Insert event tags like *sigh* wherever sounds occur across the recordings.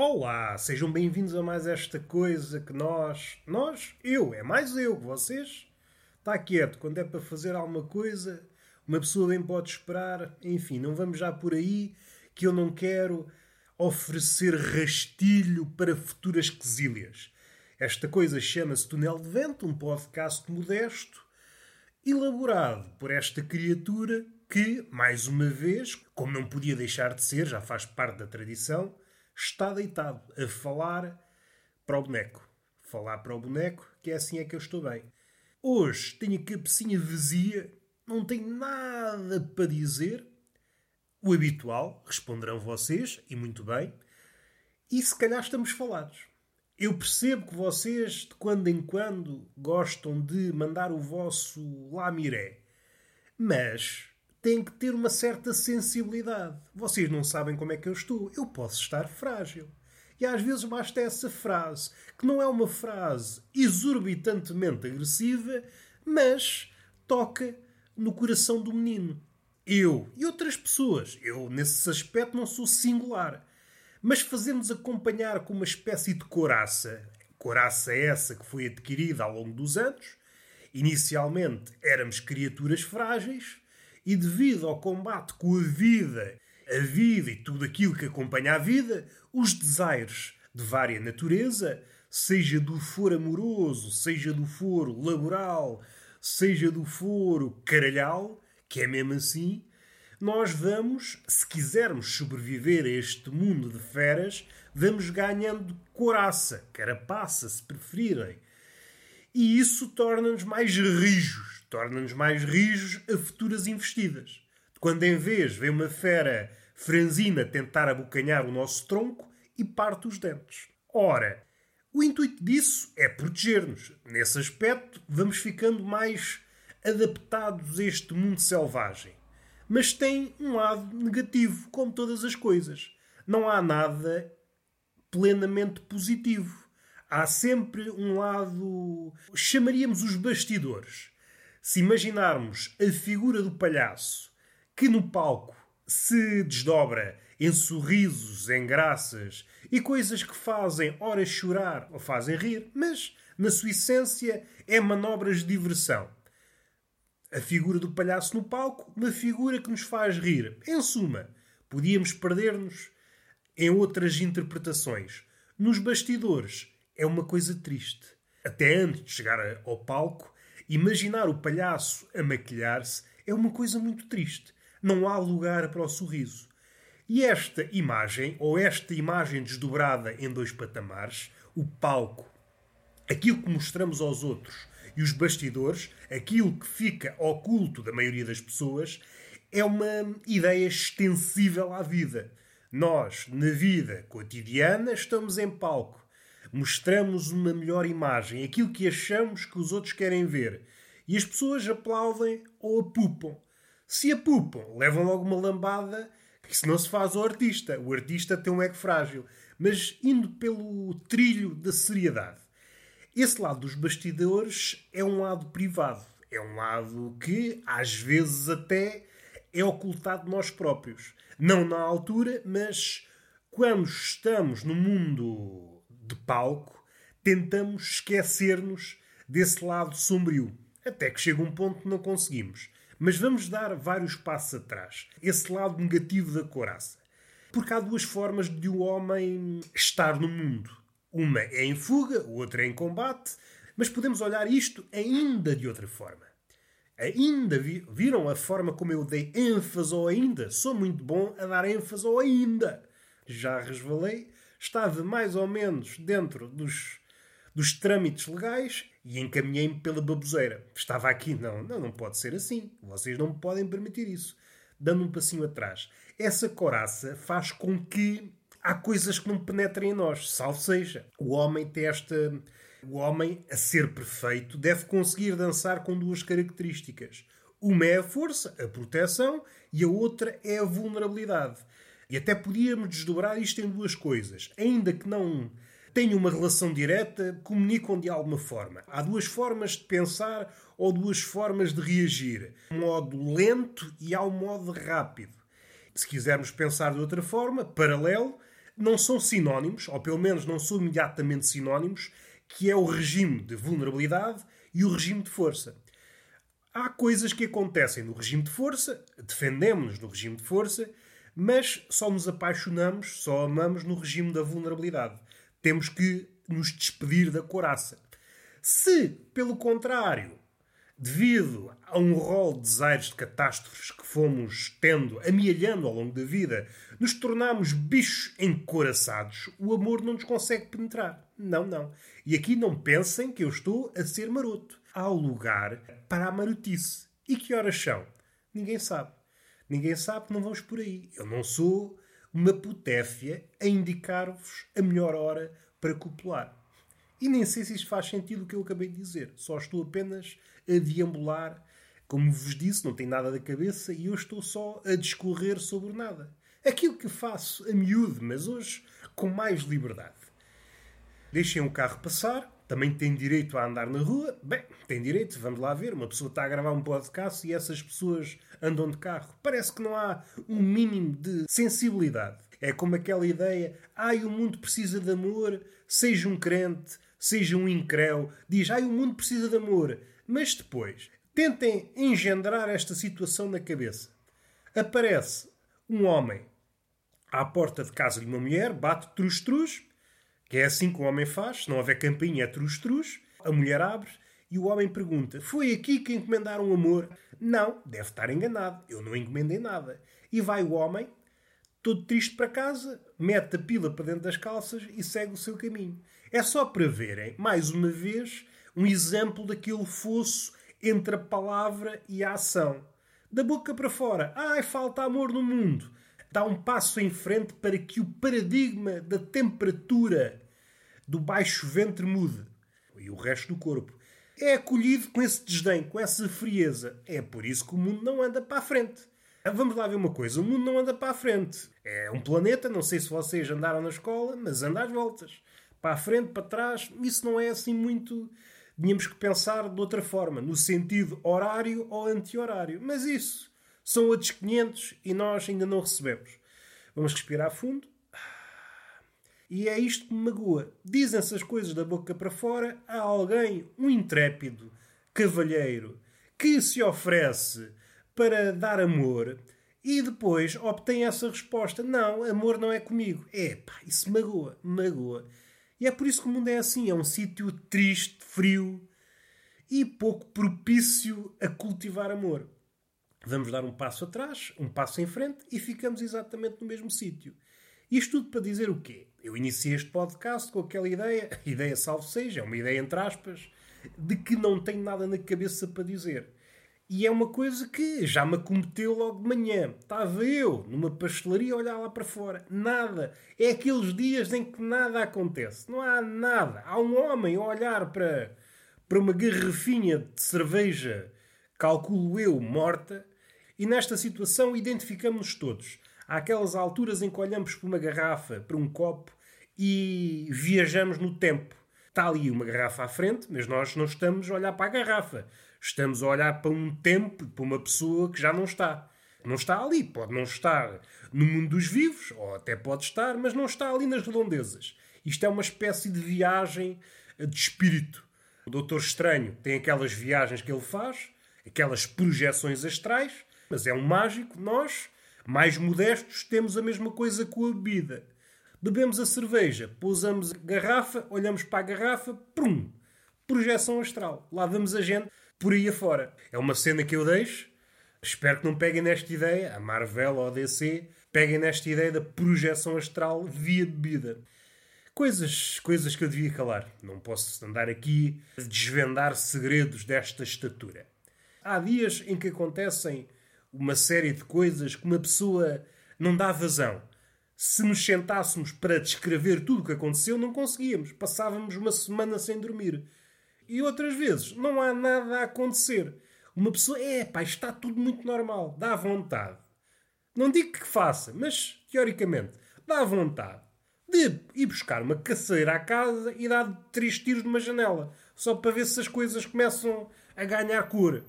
Olá, sejam bem-vindos a mais esta coisa que nós. Nós? Eu, é mais eu que vocês. Está quieto, quando é para fazer alguma coisa, uma pessoa bem pode esperar. Enfim, não vamos já por aí que eu não quero oferecer rastilho para futuras quesílias. Esta coisa chama-se Túnel de Vento, um podcast modesto, elaborado por esta criatura que, mais uma vez, como não podia deixar de ser, já faz parte da tradição está deitado a falar para o boneco. Falar para o boneco, que é assim é que eu estou bem. Hoje tenho a cabecinha vazia, não tenho nada para dizer. O habitual, responderão vocês, e muito bem. E se calhar estamos falados. Eu percebo que vocês, de quando em quando, gostam de mandar o vosso lamiré. Mas tem que ter uma certa sensibilidade. Vocês não sabem como é que eu estou. Eu posso estar frágil. E às vezes basta essa frase, que não é uma frase exorbitantemente agressiva, mas toca no coração do menino. Eu e outras pessoas, eu nesse aspecto não sou singular, mas fazemos acompanhar com uma espécie de coraça, coraça essa que foi adquirida ao longo dos anos. Inicialmente éramos criaturas frágeis, e devido ao combate com a vida, a vida e tudo aquilo que acompanha a vida, os desaires de vária natureza, seja do foro amoroso, seja do foro laboral, seja do foro caralhal, que é mesmo assim, nós vamos, se quisermos sobreviver a este mundo de feras, vamos ganhando coraça, carapaça, se preferirem. E isso torna-nos mais rijos torna-nos mais rijos a futuras investidas. Quando em vez vem uma fera franzina tentar abocanhar o nosso tronco e parte os dentes. Ora, o intuito disso é proteger-nos. Nesse aspecto, vamos ficando mais adaptados a este mundo selvagem. Mas tem um lado negativo, como todas as coisas. Não há nada plenamente positivo. Há sempre um lado. chamaríamos os bastidores. Se imaginarmos a figura do palhaço que no palco se desdobra em sorrisos, em graças e coisas que fazem ora chorar ou fazem rir, mas na sua essência é manobras de diversão. A figura do palhaço no palco, uma figura que nos faz rir. Em suma, podíamos perder-nos em outras interpretações. Nos bastidores é uma coisa triste. Até antes de chegar ao palco, Imaginar o palhaço a maquilhar-se é uma coisa muito triste. Não há lugar para o sorriso. E esta imagem, ou esta imagem desdobrada em dois patamares, o palco, aquilo que mostramos aos outros, e os bastidores, aquilo que fica oculto da maioria das pessoas, é uma ideia extensível à vida. Nós, na vida cotidiana, estamos em palco mostramos uma melhor imagem, aquilo que achamos que os outros querem ver. E as pessoas aplaudem ou apupam. Se apupam, levam logo uma lambada, que se não se faz ao artista. O artista tem um ego frágil. Mas indo pelo trilho da seriedade. Esse lado dos bastidores é um lado privado. É um lado que, às vezes, até é ocultado de nós próprios. Não na altura, mas quando estamos no mundo de palco, tentamos esquecer-nos desse lado sombrio. Até que chega um ponto que não conseguimos. Mas vamos dar vários passos atrás. Esse lado negativo da coraça. Porque há duas formas de o homem estar no mundo. Uma é em fuga, outra é em combate, mas podemos olhar isto ainda de outra forma. Ainda vi, viram a forma como eu dei ênfase ao ainda? Sou muito bom a dar ênfase ao ainda. Já resvalei estava mais ou menos dentro dos, dos trâmites legais e encaminhei-me pela baboseira. Estava aqui, não, não, não pode ser assim. Vocês não me podem permitir isso. Dando um passinho atrás. Essa coraça faz com que há coisas que não penetrem em nós. Salve seja. O homem tem esta. O homem, a ser perfeito, deve conseguir dançar com duas características. Uma é a força, a proteção, e a outra é a vulnerabilidade. E até podíamos desdobrar isto em duas coisas. Ainda que não tenham uma relação direta, comunicam de alguma forma. Há duas formas de pensar ou duas formas de reagir. Um modo lento e há um modo rápido. Se quisermos pensar de outra forma, paralelo, não são sinónimos, ou pelo menos não são imediatamente sinónimos, que é o regime de vulnerabilidade e o regime de força. Há coisas que acontecem no regime de força, defendemos-nos no regime de força, mas só nos apaixonamos, só amamos no regime da vulnerabilidade. Temos que nos despedir da coraça. Se, pelo contrário, devido a um rol de desaires de catástrofes que fomos tendo, amealhando ao longo da vida, nos tornamos bichos encoraçados, o amor não nos consegue penetrar. Não, não. E aqui não pensem que eu estou a ser maroto. Há lugar para a marotice. E que horas são? Ninguém sabe. Ninguém sabe não vamos por aí. Eu não sou uma putéfia a indicar-vos a melhor hora para copular. E nem sei se isto faz sentido o que eu acabei de dizer. Só estou apenas a deambular. Como vos disse, não tem nada da cabeça e eu estou só a discorrer sobre nada. Aquilo que faço a miúdo, mas hoje com mais liberdade. Deixem o carro passar, também tem direito a andar na rua. Bem, tem direito, vamos lá ver. Uma pessoa está a gravar um podcast e essas pessoas andam de carro. Parece que não há um mínimo de sensibilidade. É como aquela ideia: ai, o mundo precisa de amor, seja um crente, seja um incréu. Diz, ai, o mundo precisa de amor. Mas depois, tentem engendrar esta situação na cabeça. Aparece um homem à porta de casa de uma mulher, bate trus-trus, que é assim que o homem faz, se não houver campainha é trus-trus, a mulher abre e o homem pergunta: Foi aqui que encomendaram amor? Não, deve estar enganado, eu não encomendei nada. E vai o homem, todo triste para casa, mete a pila para dentro das calças e segue o seu caminho. É só para verem, mais uma vez, um exemplo daquele fosso entre a palavra e a ação. Da boca para fora, ai, falta amor no mundo. Dá um passo em frente para que o paradigma da temperatura do baixo ventre mude. E o resto do corpo. É acolhido com esse desdém, com essa frieza. É por isso que o mundo não anda para a frente. Vamos lá ver uma coisa: o mundo não anda para a frente. É um planeta, não sei se vocês andaram na escola, mas anda às voltas. Para a frente, para trás, isso não é assim muito. Tínhamos que pensar de outra forma, no sentido horário ou anti-horário. Mas isso são outros 500 e nós ainda não recebemos. Vamos respirar fundo. E é isto que me magoa. Dizem-se as coisas da boca para fora a alguém, um intrépido, cavalheiro, que se oferece para dar amor e depois obtém essa resposta: Não, amor não é comigo. É pá, isso magoa, magoa. E é por isso que o mundo é assim: é um sítio triste, frio e pouco propício a cultivar amor. Vamos dar um passo atrás, um passo em frente e ficamos exatamente no mesmo sítio. Isto tudo para dizer o quê? Eu iniciei este podcast com aquela ideia, ideia salvo seja, é uma ideia entre aspas, de que não tenho nada na cabeça para dizer. E é uma coisa que já me acometeu logo de manhã. Estava eu numa pastelaria a olhar lá para fora. Nada. É aqueles dias em que nada acontece. Não há nada. Há um homem a olhar para, para uma garrafinha de cerveja, calculo eu, morta. E nesta situação identificamos-nos todos. Há aquelas alturas em que olhamos para uma garrafa, para um copo e viajamos no tempo. Está ali uma garrafa à frente, mas nós não estamos a olhar para a garrafa Estamos a olhar para um tempo, para uma pessoa que já não está. Não está ali, pode não estar no mundo dos vivos, ou até pode estar, mas não está ali nas redondezas. Isto é uma espécie de viagem de espírito. O Doutor Estranho tem aquelas viagens que ele faz, aquelas projeções astrais, mas é um mágico. Nós, mais modestos, temos a mesma coisa com a bebida. Bebemos a cerveja, pousamos a garrafa, olhamos para a garrafa, prum! Projeção astral. Lá vamos a gente por aí afora. É uma cena que eu deixo. Espero que não peguem nesta ideia, a Marvel ou a DC, peguem nesta ideia da projeção astral via bebida. Coisas, coisas que eu devia calar. Não posso andar aqui a desvendar segredos desta estatura. Há dias em que acontecem uma série de coisas que uma pessoa não dá vazão. Se nos sentássemos para descrever tudo o que aconteceu, não conseguíamos. Passávamos uma semana sem dormir. E outras vezes não há nada a acontecer. Uma pessoa, é pá, está tudo muito normal, dá vontade. Não digo que faça, mas teoricamente, dá vontade de ir buscar uma caceira à casa e dar três tiros numa janela, só para ver se as coisas começam a ganhar cor.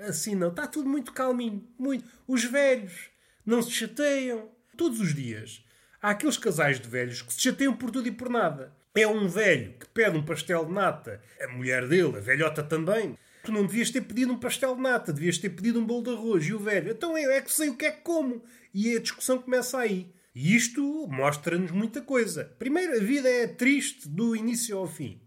Assim não, está tudo muito calminho, muito. Os velhos não se chateiam. Todos os dias Há aqueles casais de velhos que se chateiam por tudo e por nada. É um velho que pede um pastel de nata, a mulher dele, a velhota também. Tu não devias ter pedido um pastel de nata, devias ter pedido um bolo de arroz. E o velho, então eu é que sei o que é que como. E a discussão começa aí. E isto mostra-nos muita coisa. Primeiro, a vida é triste do início ao fim.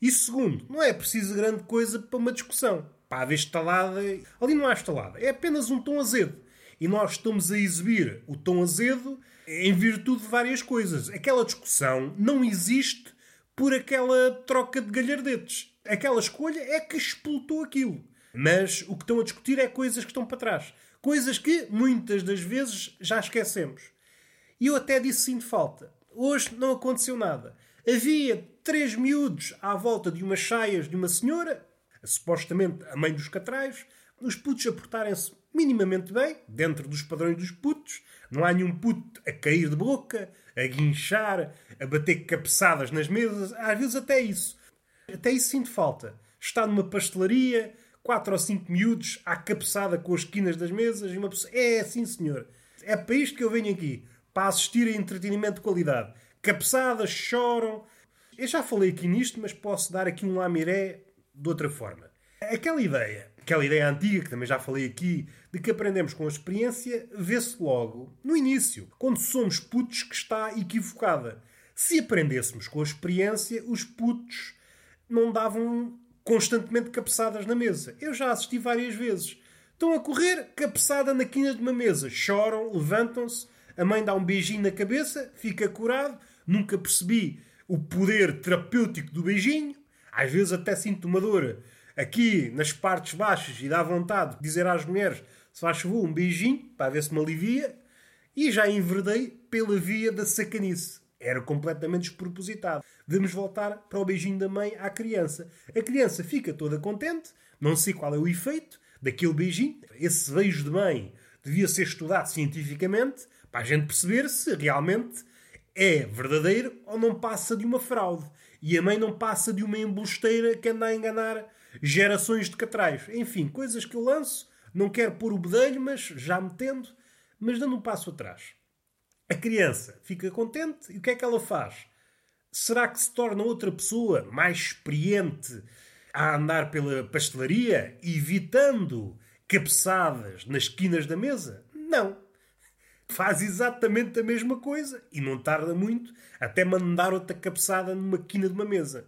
E segundo, não é preciso grande coisa para uma discussão. Para haver estalada. Ali não há estalada. É apenas um tom azedo. E nós estamos a exibir o tom azedo em virtude de várias coisas. Aquela discussão não existe por aquela troca de galhardetes. Aquela escolha é que explotou aquilo. Mas o que estão a discutir é coisas que estão para trás. Coisas que muitas das vezes já esquecemos. E eu até disse de falta. Hoje não aconteceu nada. Havia três miúdos à volta de umas saias de uma senhora, supostamente a mãe dos catrais, os putos a portarem-se minimamente bem, dentro dos padrões dos putos. Não há nenhum puto a cair de boca, a guinchar, a bater cabeçadas nas mesas. Às vezes até isso. Até isso sinto falta. Está numa pastelaria, quatro ou cinco miúdos à cabeçada com as esquinas das mesas e uma pessoa... É assim, senhor. É para isto que eu venho aqui. Para assistir a entretenimento de qualidade. Cabeçadas, choram. Eu já falei aqui nisto, mas posso dar aqui um lamiré de outra forma. Aquela ideia aquela ideia antiga, que também já falei aqui, de que aprendemos com a experiência, vê-se logo, no início, quando somos putos, que está equivocada. Se aprendêssemos com a experiência, os putos não davam constantemente cabeçadas na mesa. Eu já assisti várias vezes. Estão a correr, cabeçada na quina de uma mesa. Choram, levantam-se, a mãe dá um beijinho na cabeça, fica curado. Nunca percebi o poder terapêutico do beijinho. Às vezes até sinto uma dor aqui nas partes baixas e dá vontade de dizer às mulheres se faz favor um beijinho para ver se me alivia e já enverdei pela via da sacanice. Era completamente despropositado. Vamos voltar para o beijinho da mãe à criança. A criança fica toda contente, não sei qual é o efeito daquele beijinho. Esse beijo de mãe devia ser estudado cientificamente para a gente perceber se realmente é verdadeiro ou não passa de uma fraude. E a mãe não passa de uma embusteira que anda a enganar gerações de catrais. Enfim, coisas que eu lanço, não quero pôr o bedelho, mas já metendo, mas dando um passo atrás. A criança fica contente e o que é que ela faz? Será que se torna outra pessoa mais experiente a andar pela pastelaria, evitando cabeçadas nas esquinas da mesa? Não. Faz exatamente a mesma coisa e não tarda muito até mandar outra cabeçada numa quina de uma mesa.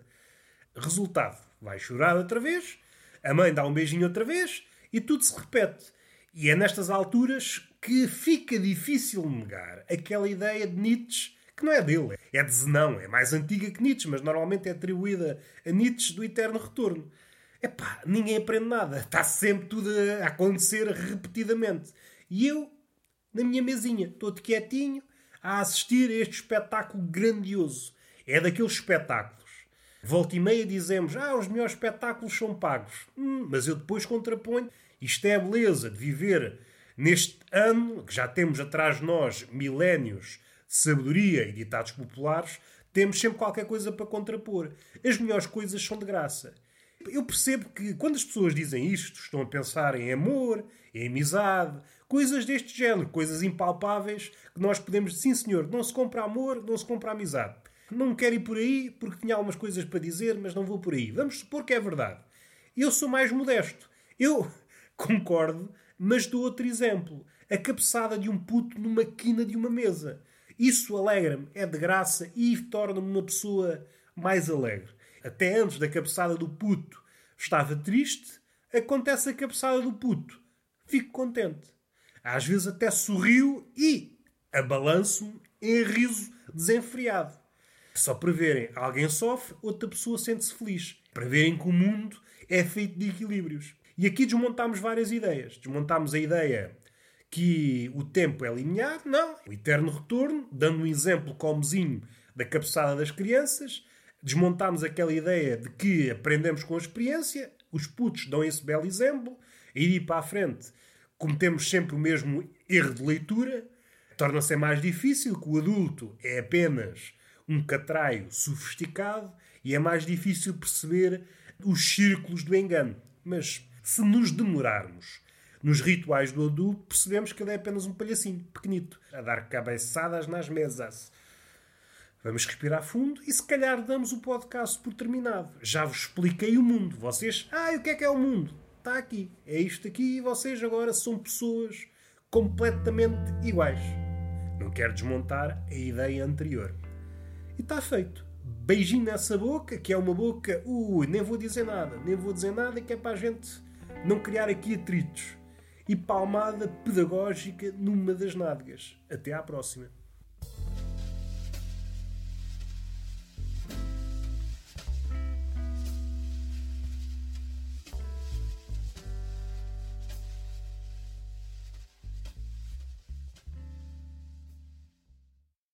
Resultado: vai chorar outra vez, a mãe dá um beijinho outra vez e tudo se repete. E é nestas alturas que fica difícil negar aquela ideia de Nietzsche, que não é dele, é de Zenão, é mais antiga que Nietzsche, mas normalmente é atribuída a Nietzsche do Eterno Retorno. Epá, ninguém aprende nada, está sempre tudo a acontecer repetidamente. E eu, na minha mesinha, todo quietinho, a assistir a este espetáculo grandioso. É daqueles espetáculos Volta e meia dizemos, ah, os melhores espetáculos são pagos. Hum, mas eu depois contraponho, isto é a beleza de viver neste ano, que já temos atrás de nós milénios de sabedoria e ditados populares, temos sempre qualquer coisa para contrapor. As melhores coisas são de graça. Eu percebo que quando as pessoas dizem isto, estão a pensar em amor, em amizade, coisas deste género, coisas impalpáveis que nós podemos dizer, sim senhor, não se compra amor, não se compra amizade. Não quero ir por aí porque tinha algumas coisas para dizer, mas não vou por aí. Vamos supor que é verdade. Eu sou mais modesto. Eu *laughs* concordo, mas dou outro exemplo. A cabeçada de um puto numa quina de uma mesa. Isso alegra-me, é de graça e torna-me uma pessoa mais alegre. Até antes da cabeçada do puto estava triste, acontece a cabeçada do puto. Fico contente. Às vezes até sorrio e abalanço-me em riso desenfreado. Só para verem, alguém sofre, outra pessoa sente-se feliz. Para verem que o mundo é feito de equilíbrios. E aqui desmontámos várias ideias. Desmontámos a ideia que o tempo é linear, não. O eterno retorno, dando um exemplo comozinho da cabeçada das crianças. Desmontámos aquela ideia de que aprendemos com a experiência. Os putos dão esse belo exemplo. E ir para a frente cometemos sempre o mesmo erro de leitura. Torna-se mais difícil que o adulto é apenas um catraio sofisticado e é mais difícil perceber os círculos do engano. Mas se nos demorarmos Nos rituais do adulto, percebemos que ele é apenas um palhacinho, pequenito, a dar cabeçadas nas mesas. Vamos respirar fundo e se calhar damos o podcast por terminado. Já vos expliquei o mundo. Vocês, ah, o que é que é o mundo? Está aqui. É isto aqui e vocês agora são pessoas completamente iguais. Não quero desmontar a ideia anterior. E está feito. Beijinho nessa boca, que é uma boca. Ui, nem vou dizer nada. Nem vou dizer nada, que é para a gente não criar aqui atritos. E palmada pedagógica numa das nádegas. Até à próxima.